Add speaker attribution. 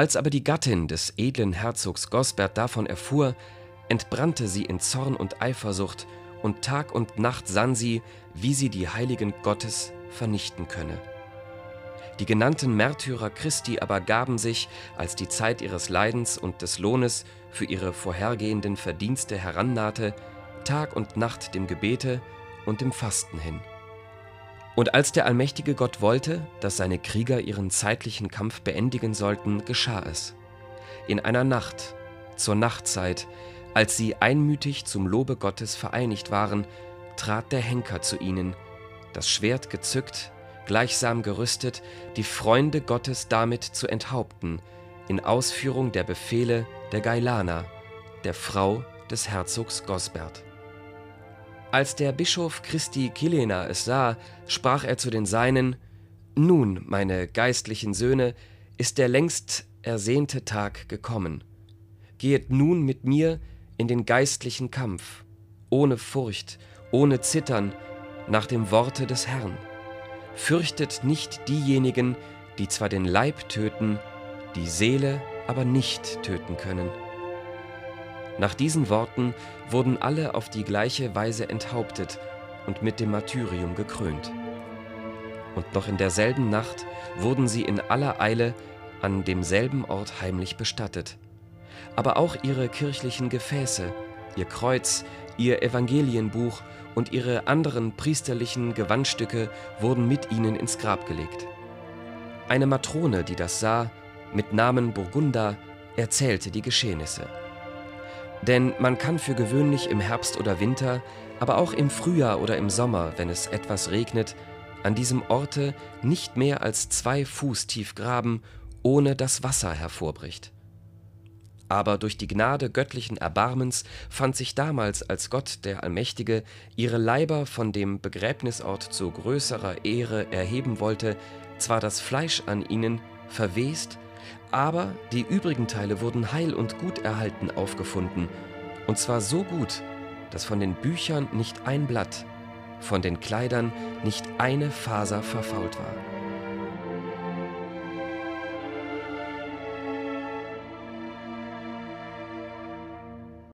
Speaker 1: Als aber die Gattin des edlen Herzogs Gosbert davon erfuhr, entbrannte sie in Zorn und Eifersucht, und Tag und Nacht sann sie, wie sie die Heiligen Gottes vernichten könne. Die genannten Märtyrer Christi aber gaben sich, als die Zeit ihres Leidens und des Lohnes für ihre vorhergehenden Verdienste herannahte, Tag und Nacht dem Gebete und dem Fasten hin. Und als der allmächtige Gott wollte, dass seine Krieger ihren zeitlichen Kampf beendigen sollten, geschah es. In einer Nacht, zur Nachtzeit, als sie einmütig zum Lobe Gottes vereinigt waren, trat der Henker zu ihnen, das Schwert gezückt, gleichsam gerüstet, die Freunde Gottes damit zu enthaupten, in Ausführung der Befehle der Gailana, der Frau des Herzogs Gosbert. Als der Bischof Christi Kilena es sah, sprach er zu den Seinen: Nun, meine geistlichen Söhne, ist der längst ersehnte Tag gekommen. Gehet nun mit mir in den geistlichen Kampf, ohne Furcht, ohne Zittern, nach dem Worte des Herrn. Fürchtet nicht diejenigen, die zwar den Leib töten, die Seele aber nicht töten können. Nach diesen Worten wurden alle auf die gleiche Weise enthauptet und mit dem Martyrium gekrönt. Und noch in derselben Nacht wurden sie in aller Eile an demselben Ort heimlich bestattet. Aber auch ihre kirchlichen Gefäße, ihr Kreuz, ihr Evangelienbuch und ihre anderen priesterlichen Gewandstücke wurden mit ihnen ins Grab gelegt. Eine Matrone, die das sah, mit Namen Burgunda, erzählte die Geschehnisse. Denn man kann für gewöhnlich im Herbst oder Winter, aber auch im Frühjahr oder im Sommer, wenn es etwas regnet, an diesem Orte nicht mehr als zwei Fuß tief graben, ohne dass Wasser hervorbricht. Aber durch die Gnade göttlichen Erbarmens fand sich damals, als Gott der Allmächtige ihre Leiber von dem Begräbnisort zu größerer Ehre erheben wollte, zwar das Fleisch an ihnen verwest, aber die übrigen Teile wurden heil und gut erhalten aufgefunden, und zwar so gut, dass von den Büchern nicht ein Blatt, von den Kleidern nicht eine Faser verfault war.